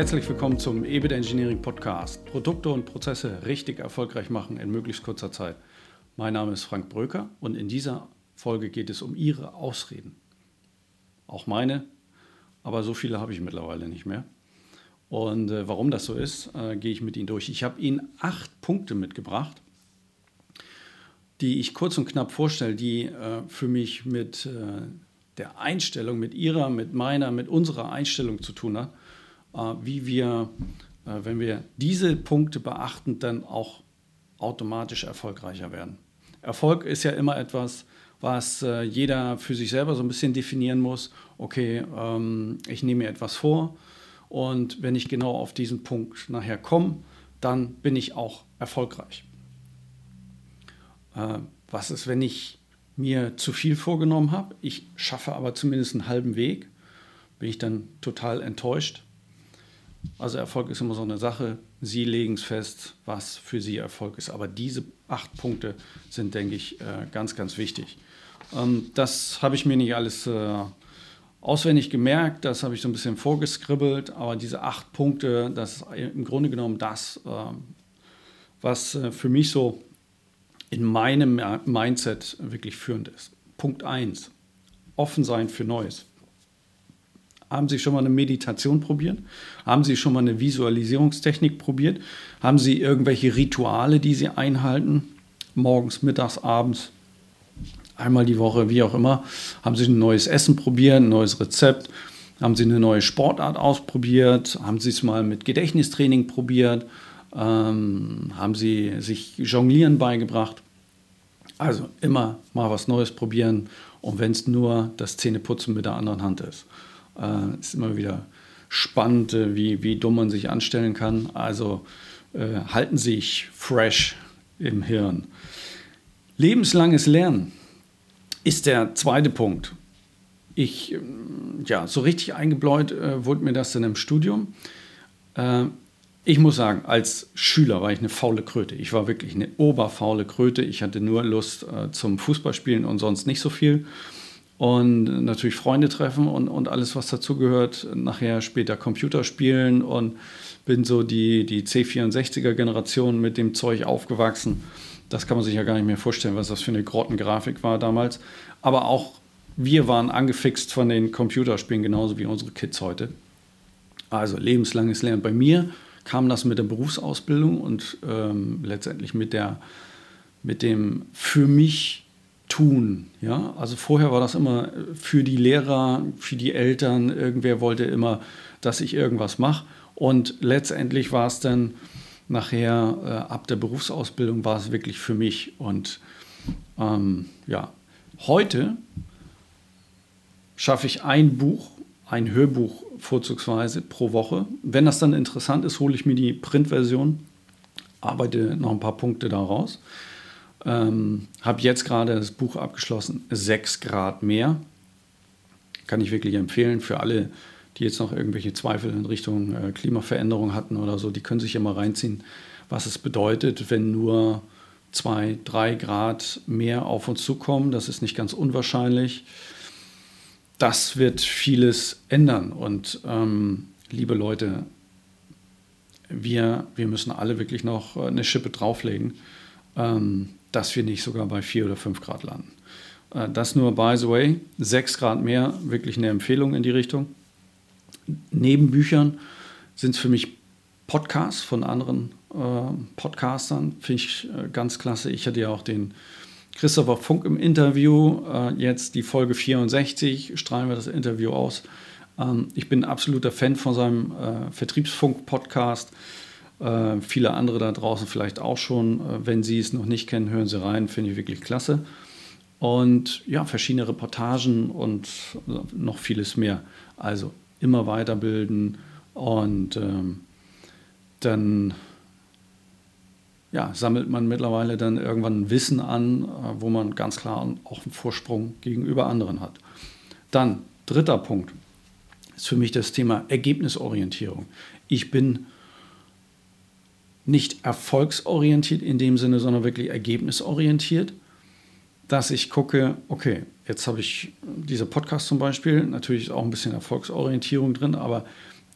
Herzlich willkommen zum EBIT Engineering Podcast. Produkte und Prozesse richtig erfolgreich machen in möglichst kurzer Zeit. Mein Name ist Frank Bröker und in dieser Folge geht es um Ihre Ausreden. Auch meine, aber so viele habe ich mittlerweile nicht mehr. Und äh, warum das so ist, äh, gehe ich mit Ihnen durch. Ich habe Ihnen acht Punkte mitgebracht, die ich kurz und knapp vorstelle, die äh, für mich mit äh, der Einstellung, mit Ihrer, mit meiner, mit unserer Einstellung zu tun äh, wie wir, äh, wenn wir diese Punkte beachten, dann auch automatisch erfolgreicher werden. Erfolg ist ja immer etwas, was jeder für sich selber so ein bisschen definieren muss. Okay, ähm, ich nehme mir etwas vor und wenn ich genau auf diesen Punkt nachher komme, dann bin ich auch erfolgreich. Äh, was ist, wenn ich mir zu viel vorgenommen habe, ich schaffe aber zumindest einen halben Weg, bin ich dann total enttäuscht. Also Erfolg ist immer so eine Sache. Sie legen es fest, was für Sie Erfolg ist. Aber diese acht Punkte sind, denke ich, äh, ganz, ganz wichtig. Ähm, das habe ich mir nicht alles äh, auswendig gemerkt, das habe ich so ein bisschen vorgeskribbelt, aber diese acht Punkte, das ist im Grunde genommen das, ähm, was äh, für mich so in meinem Mindset wirklich führend ist. Punkt 1. Offen sein für Neues. Haben Sie schon mal eine Meditation probiert? Haben Sie schon mal eine Visualisierungstechnik probiert? Haben Sie irgendwelche Rituale, die Sie einhalten? Morgens, mittags, abends? Einmal die Woche, wie auch immer. Haben Sie ein neues Essen probiert, ein neues Rezept? Haben Sie eine neue Sportart ausprobiert? Haben Sie es mal mit Gedächtnistraining probiert? Ähm, haben sie sich Jonglieren beigebracht. Also immer mal was Neues probieren und wenn es nur das Zähneputzen mit der anderen Hand ist. Äh, ist immer wieder spannend, äh, wie, wie dumm man sich anstellen kann. Also äh, halten Sie sich fresh im Hirn. Lebenslanges Lernen ist der zweite Punkt. Ich, ähm, ja, so richtig eingebläut äh, wurde mir das dann im Studium. Äh, ich muss sagen, als Schüler war ich eine faule Kröte. Ich war wirklich eine oberfaule Kröte. Ich hatte nur Lust äh, zum Fußballspielen und sonst nicht so viel. Und natürlich Freunde treffen und, und alles, was dazugehört. Nachher später Computerspielen und bin so die, die C64er-Generation mit dem Zeug aufgewachsen. Das kann man sich ja gar nicht mehr vorstellen, was das für eine Grottengrafik war damals. Aber auch wir waren angefixt von den Computerspielen, genauso wie unsere Kids heute. Also lebenslanges Lernen bei mir kam das mit der Berufsausbildung und ähm, letztendlich mit, der, mit dem für mich tun. Ja? Also vorher war das immer für die Lehrer, für die Eltern, irgendwer wollte immer, dass ich irgendwas mache. Und letztendlich war es dann nachher, äh, ab der Berufsausbildung, war es wirklich für mich. Und ähm, ja, heute schaffe ich ein Buch, ein Hörbuch vorzugsweise pro Woche. Wenn das dann interessant ist, hole ich mir die Printversion, arbeite noch ein paar Punkte daraus. Ähm, Habe jetzt gerade das Buch abgeschlossen, 6 Grad mehr. Kann ich wirklich empfehlen für alle, die jetzt noch irgendwelche Zweifel in Richtung äh, Klimaveränderung hatten oder so. Die können sich ja mal reinziehen, was es bedeutet, wenn nur 2, 3 Grad mehr auf uns zukommen. Das ist nicht ganz unwahrscheinlich das wird vieles ändern. Und ähm, liebe Leute, wir, wir müssen alle wirklich noch eine Schippe drauflegen, ähm, dass wir nicht sogar bei 4 oder 5 Grad landen. Äh, das nur, by the way, 6 Grad mehr, wirklich eine Empfehlung in die Richtung. Neben Büchern sind es für mich Podcasts von anderen äh, Podcastern, finde ich äh, ganz klasse. Ich hatte ja auch den Christopher Funk im Interview. Äh, jetzt die Folge 64, strahlen wir das Interview aus. Ähm, ich bin ein absoluter Fan von seinem äh, Vertriebsfunk-Podcast. Äh, viele andere da draußen vielleicht auch schon. Äh, wenn Sie es noch nicht kennen, hören Sie rein, finde ich wirklich klasse. Und ja, verschiedene Reportagen und noch vieles mehr. Also immer weiterbilden und ähm, dann ja, sammelt man mittlerweile dann irgendwann Wissen an, äh, wo man ganz klar auch einen Vorsprung gegenüber anderen hat. Dann, dritter Punkt, ist für mich das Thema Ergebnisorientierung. Ich bin nicht erfolgsorientiert in dem Sinne, sondern wirklich ergebnisorientiert, dass ich gucke, okay, jetzt habe ich dieser Podcast zum Beispiel, natürlich ist auch ein bisschen Erfolgsorientierung drin, aber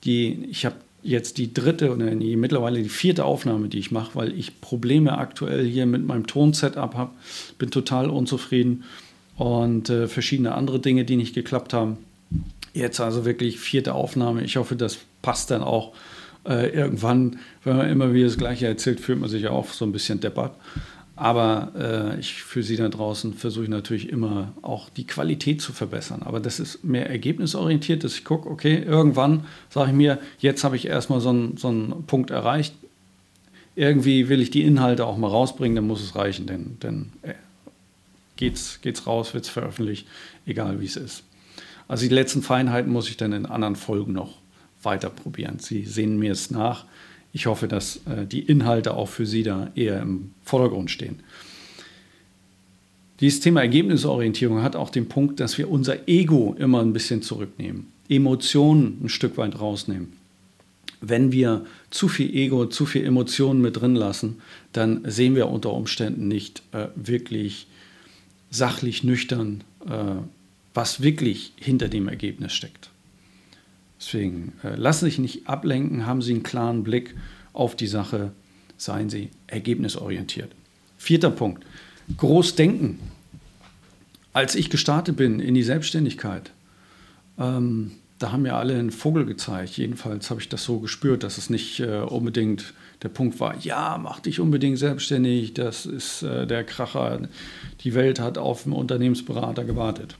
die, ich habe jetzt die dritte oder die, mittlerweile die vierte Aufnahme, die ich mache, weil ich Probleme aktuell hier mit meinem Ton-Setup habe. Bin total unzufrieden und äh, verschiedene andere Dinge, die nicht geklappt haben. Jetzt also wirklich vierte Aufnahme. Ich hoffe, das passt dann auch. Äh, irgendwann, wenn man immer wieder das Gleiche erzählt, fühlt man sich ja auch so ein bisschen deppert. Aber äh, ich für Sie da draußen versuche ich natürlich immer auch die Qualität zu verbessern. Aber das ist mehr ergebnisorientiert, dass ich gucke, okay, irgendwann sage ich mir, jetzt habe ich erstmal so einen, so Punkt erreicht. Irgendwie will ich die Inhalte auch mal rausbringen, dann muss es reichen, denn, denn äh, geht's, geht's raus, wird es veröffentlicht, egal wie es ist. Also die letzten Feinheiten muss ich dann in anderen Folgen noch weiter. Sie sehen mir es nach. Ich hoffe, dass äh, die Inhalte auch für Sie da eher im Vordergrund stehen. Dieses Thema Ergebnisorientierung hat auch den Punkt, dass wir unser Ego immer ein bisschen zurücknehmen, Emotionen ein Stück weit rausnehmen. Wenn wir zu viel Ego, zu viel Emotionen mit drin lassen, dann sehen wir unter Umständen nicht äh, wirklich sachlich nüchtern, äh, was wirklich hinter dem Ergebnis steckt. Deswegen äh, lassen Sie sich nicht ablenken, haben Sie einen klaren Blick auf die Sache, seien Sie ergebnisorientiert. Vierter Punkt, groß denken. Als ich gestartet bin in die Selbstständigkeit, ähm, da haben mir alle einen Vogel gezeigt. Jedenfalls habe ich das so gespürt, dass es nicht äh, unbedingt der Punkt war, ja, mach dich unbedingt selbstständig, das ist äh, der Kracher, die Welt hat auf einen Unternehmensberater gewartet.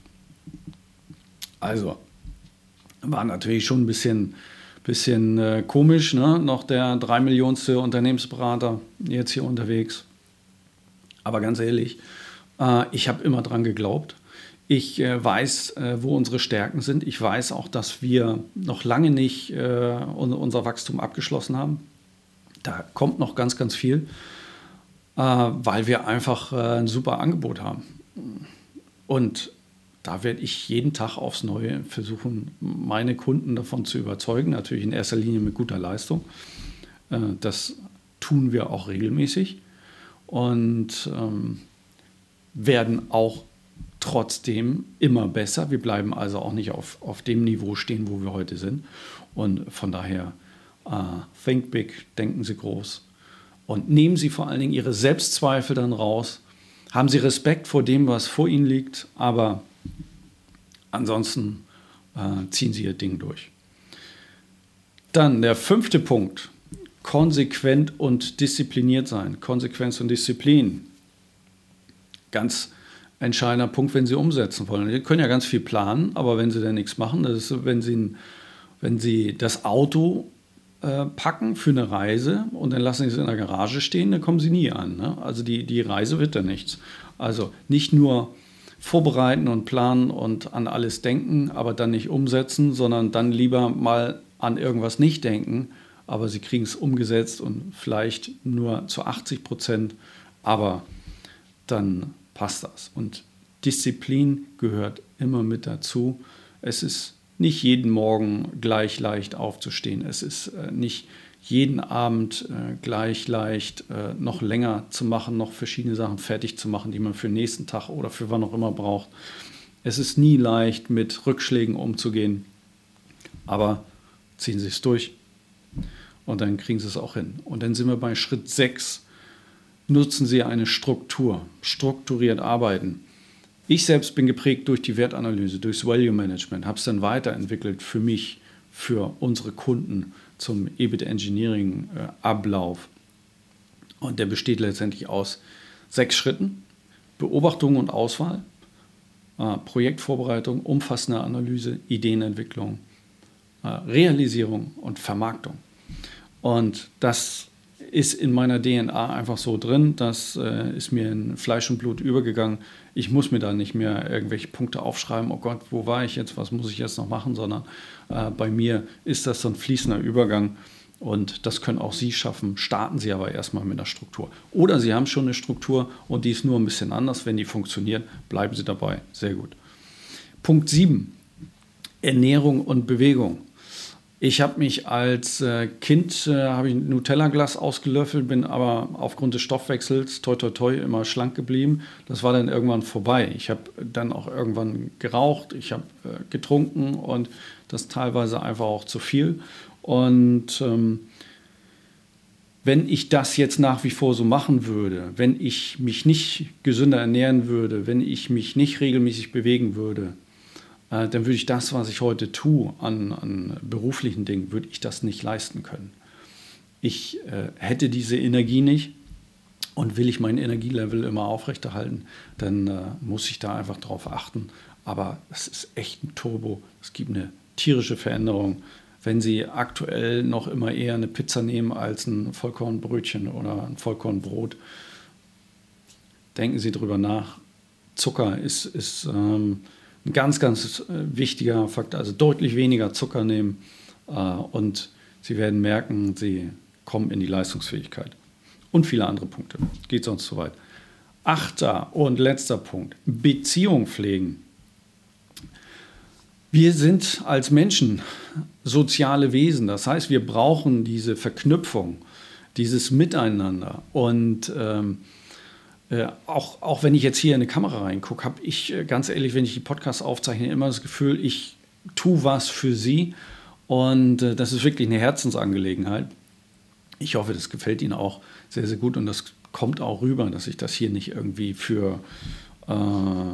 Also, war natürlich schon ein bisschen, bisschen äh, komisch, ne? noch der drei Millionste Unternehmensberater jetzt hier unterwegs. Aber ganz ehrlich, äh, ich habe immer dran geglaubt. Ich äh, weiß, äh, wo unsere Stärken sind. Ich weiß auch, dass wir noch lange nicht äh, unser Wachstum abgeschlossen haben. Da kommt noch ganz, ganz viel, äh, weil wir einfach ein super Angebot haben. Und da werde ich jeden Tag aufs Neue versuchen, meine Kunden davon zu überzeugen, natürlich in erster Linie mit guter Leistung. Äh, das tun wir auch regelmäßig und ähm, werden auch trotzdem immer besser. Wir bleiben also auch nicht auf, auf dem Niveau stehen, wo wir heute sind. Und von daher, uh, think big, denken Sie groß und nehmen Sie vor allen Dingen Ihre Selbstzweifel dann raus. Haben Sie Respekt vor dem, was vor Ihnen liegt, aber Ansonsten äh, ziehen sie ihr Ding durch. Dann der fünfte Punkt. Konsequent und diszipliniert sein. Konsequenz und Disziplin. Ganz entscheidender Punkt, wenn Sie umsetzen wollen. Sie können ja ganz viel planen, aber wenn Sie dann nichts machen, das ist, wenn Sie, wenn Sie das Auto äh, packen für eine Reise und dann lassen Sie es in der Garage stehen, dann kommen Sie nie an. Ne? Also die, die Reise wird dann nichts. Also nicht nur vorbereiten und planen und an alles denken, aber dann nicht umsetzen, sondern dann lieber mal an irgendwas nicht denken, aber sie kriegen es umgesetzt und vielleicht nur zu 80 Prozent, aber dann passt das. Und Disziplin gehört immer mit dazu. Es ist nicht jeden Morgen gleich leicht aufzustehen. Es ist äh, nicht jeden Abend äh, gleich leicht äh, noch länger zu machen, noch verschiedene Sachen fertig zu machen, die man für den nächsten Tag oder für wann auch immer braucht. Es ist nie leicht, mit Rückschlägen umzugehen, aber ziehen Sie es durch und dann kriegen Sie es auch hin. Und dann sind wir bei Schritt 6. Nutzen Sie eine Struktur, strukturiert arbeiten. Ich selbst bin geprägt durch die Wertanalyse, durchs Value Management, habe es dann weiterentwickelt für mich, für unsere Kunden zum EBIT Engineering Ablauf. Und der besteht letztendlich aus sechs Schritten. Beobachtung und Auswahl, äh, Projektvorbereitung, umfassende Analyse, Ideenentwicklung, äh, Realisierung und Vermarktung. Und das ist in meiner DNA einfach so drin, das äh, ist mir in Fleisch und Blut übergegangen. Ich muss mir da nicht mehr irgendwelche Punkte aufschreiben, oh Gott, wo war ich jetzt, was muss ich jetzt noch machen, sondern äh, bei mir ist das so ein fließender Übergang und das können auch Sie schaffen. Starten Sie aber erstmal mit einer Struktur. Oder Sie haben schon eine Struktur und die ist nur ein bisschen anders. Wenn die funktioniert, bleiben Sie dabei. Sehr gut. Punkt 7. Ernährung und Bewegung. Ich habe mich als äh, Kind äh, ich Nutella-Glas ausgelöffelt, bin aber aufgrund des Stoffwechsels toi toi toi immer schlank geblieben. Das war dann irgendwann vorbei. Ich habe dann auch irgendwann geraucht, ich habe äh, getrunken und das teilweise einfach auch zu viel. Und ähm, wenn ich das jetzt nach wie vor so machen würde, wenn ich mich nicht gesünder ernähren würde, wenn ich mich nicht regelmäßig bewegen würde, dann würde ich das, was ich heute tue an, an beruflichen Dingen, würde ich das nicht leisten können. Ich äh, hätte diese Energie nicht und will ich mein Energielevel immer aufrechterhalten, dann äh, muss ich da einfach drauf achten. Aber es ist echt ein Turbo. Es gibt eine tierische Veränderung, wenn Sie aktuell noch immer eher eine Pizza nehmen als ein Vollkornbrötchen oder ein Vollkornbrot. Denken Sie darüber nach. Zucker ist, ist ähm, ein ganz, ganz äh, wichtiger Faktor. Also deutlich weniger Zucker nehmen äh, und Sie werden merken, Sie kommen in die Leistungsfähigkeit. Und viele andere Punkte. Geht sonst zu weit. Achter und letzter Punkt. Beziehung pflegen. Wir sind als Menschen soziale Wesen. Das heißt, wir brauchen diese Verknüpfung, dieses Miteinander. Und ähm, äh, auch, auch wenn ich jetzt hier in eine Kamera reingucke, habe ich äh, ganz ehrlich, wenn ich die Podcasts aufzeichne, immer das Gefühl, ich tue was für Sie. Und äh, das ist wirklich eine Herzensangelegenheit. Ich hoffe, das gefällt Ihnen auch sehr, sehr gut und das kommt auch rüber, dass ich das hier nicht irgendwie für, äh,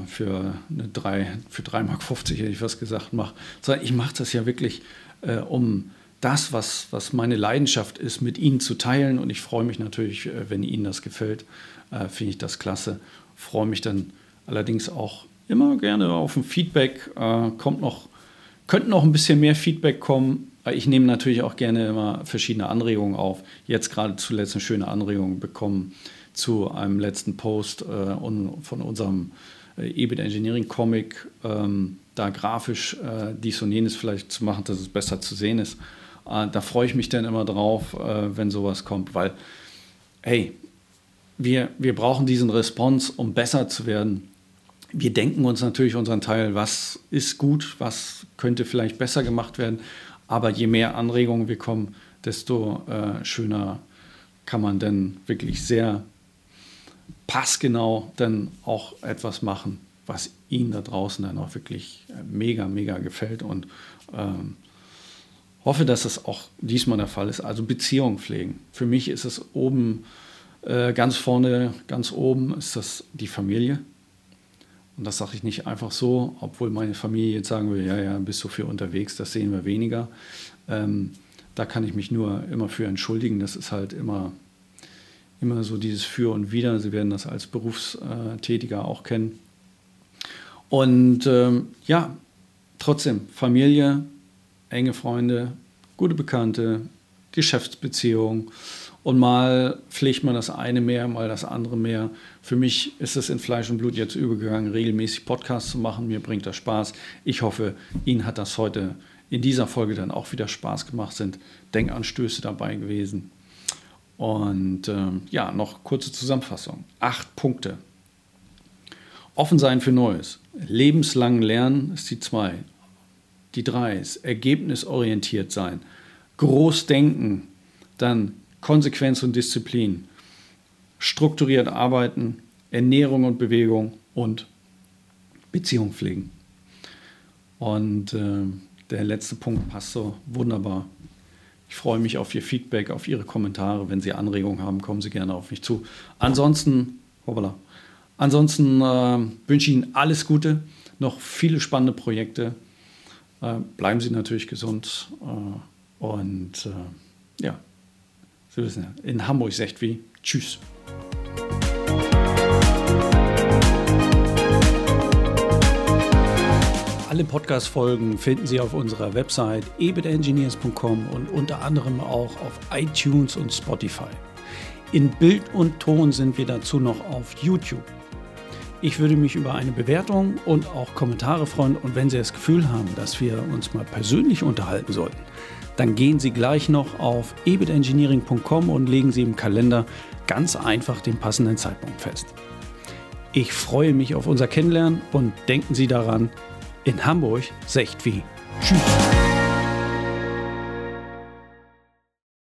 für, eine 3, für 3,50 Mark, hätte ich was gesagt, mache, sondern ich mache das ja wirklich, äh, um das, was, was meine Leidenschaft ist, mit Ihnen zu teilen. Und ich freue mich natürlich, äh, wenn Ihnen das gefällt, äh, finde ich das klasse. Freue mich dann allerdings auch immer gerne auf ein Feedback. Äh, kommt noch, könnte noch ein bisschen mehr Feedback kommen. Ich nehme natürlich auch gerne immer verschiedene Anregungen auf. Jetzt gerade zuletzt eine schöne Anregung bekommen zu einem letzten Post äh, von unserem äh, EBIT Engineering Comic, ähm, da grafisch äh, dies und jenes vielleicht zu machen, dass es besser zu sehen ist. Äh, da freue ich mich dann immer drauf, äh, wenn sowas kommt, weil, hey, wir, wir brauchen diesen Response, um besser zu werden. Wir denken uns natürlich unseren Teil, was ist gut, was könnte vielleicht besser gemacht werden. Aber je mehr Anregungen wir kommen, desto äh, schöner kann man dann wirklich sehr passgenau dann auch etwas machen, was Ihnen da draußen dann auch wirklich äh, mega, mega gefällt und ähm, hoffe, dass das auch diesmal der Fall ist. Also Beziehung pflegen. Für mich ist es oben, äh, ganz vorne, ganz oben ist das die Familie. Und das sage ich nicht einfach so, obwohl meine Familie jetzt sagen will, ja, ja, bist du viel unterwegs, das sehen wir weniger. Ähm, da kann ich mich nur immer für entschuldigen. Das ist halt immer, immer so dieses Für und Wider. Sie werden das als Berufstätiger auch kennen. Und ähm, ja, trotzdem, Familie, enge Freunde, gute Bekannte, Geschäftsbeziehungen und mal pflegt man das eine mehr, mal das andere mehr. Für mich ist es in Fleisch und Blut jetzt übergegangen, regelmäßig Podcasts zu machen. Mir bringt das Spaß. Ich hoffe, Ihnen hat das heute in dieser Folge dann auch wieder Spaß gemacht, sind Denkanstöße dabei gewesen. Und ähm, ja, noch kurze Zusammenfassung. Acht Punkte. Offen sein für Neues. Lebenslang lernen ist die zwei. Die drei ist ergebnisorientiert sein. Groß denken. Dann Konsequenz und Disziplin, strukturiert arbeiten, Ernährung und Bewegung und Beziehung pflegen. Und äh, der letzte Punkt passt so wunderbar. Ich freue mich auf Ihr Feedback, auf Ihre Kommentare. Wenn Sie Anregungen haben, kommen Sie gerne auf mich zu. Ansonsten, hoppala, ansonsten äh, wünsche ich Ihnen alles Gute, noch viele spannende Projekte. Äh, bleiben Sie natürlich gesund äh, und äh, ja, Sie wissen ja, in Hamburg sagt wie Tschüss. Alle Podcast-Folgen finden Sie auf unserer Website ebitengineers.com und unter anderem auch auf iTunes und Spotify. In Bild und Ton sind wir dazu noch auf YouTube. Ich würde mich über eine Bewertung und auch Kommentare freuen und wenn Sie das Gefühl haben, dass wir uns mal persönlich unterhalten sollten, dann gehen Sie gleich noch auf ebitengineering.com und legen Sie im Kalender ganz einfach den passenden Zeitpunkt fest. Ich freue mich auf unser Kennenlernen und denken Sie daran, in Hamburg secht wie. Tschüss.